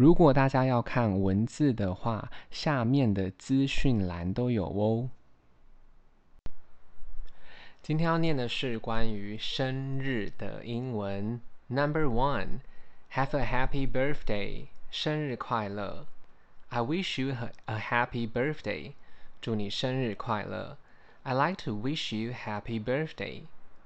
如果大家要看文字的话，下面的资讯栏都有哦。今天要念的是关于生日的英文。Number one, have a happy birthday，生日快乐。I wish you a happy birthday，祝你生日快乐。I like to wish you happy birthday，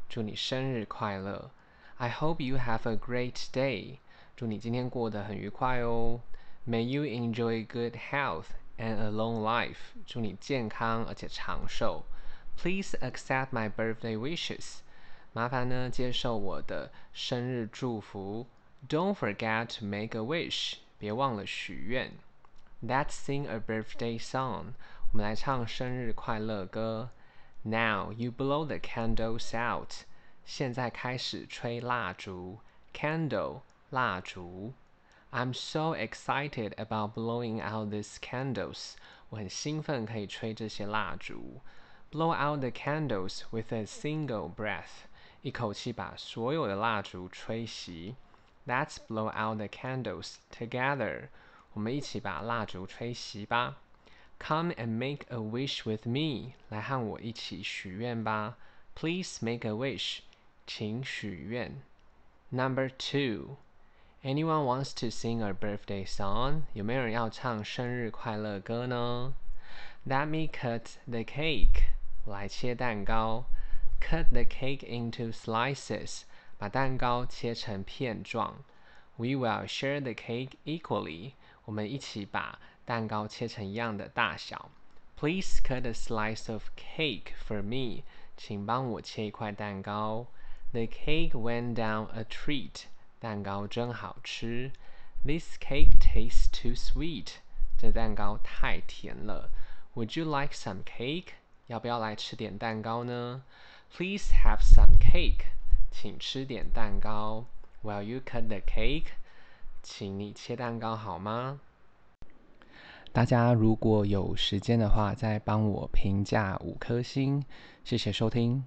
祝你生日快乐。I hope you have a great day。祝你今天过得很愉快哦。May you enjoy good health and a long life。祝你健康而且长寿。Please accept my birthday wishes。麻烦呢，接受我的生日祝福。Don't forget to make a wish。别忘了许愿。Let's sing a birthday song。我们来唱生日快乐歌。Now you blow the candles out。现在开始吹蜡烛。Candle。蜡烛，I'm so excited about blowing out these candles。我很兴奋可以吹这些蜡烛。Blow out the candles with a single breath。一口气把所有的蜡烛吹熄。Let's blow out the candles together。我们一起把蜡烛吹熄吧。Come and make a wish with me。来和我一起许愿吧。Please make a wish。请许愿。Number two。 Anyone wants to sing a birthday song？有没有人要唱生日快乐歌呢？Let me cut the cake。我来切蛋糕。Cut the cake into slices。把蛋糕切成片状。We will share the cake equally。我们一起把蛋糕切成一样的大小。Please cut a slice of cake for me。请帮我切一块蛋糕。The cake went down a treat。 蛋糕真好吃。This cake tastes too sweet。这蛋糕太甜了。Would you like some cake？要不要来吃点蛋糕呢？Please have some cake。请吃点蛋糕。Will you cut the cake？请你切蛋糕好吗？大家如果有时间的话，再帮我评价五颗星。谢谢收听。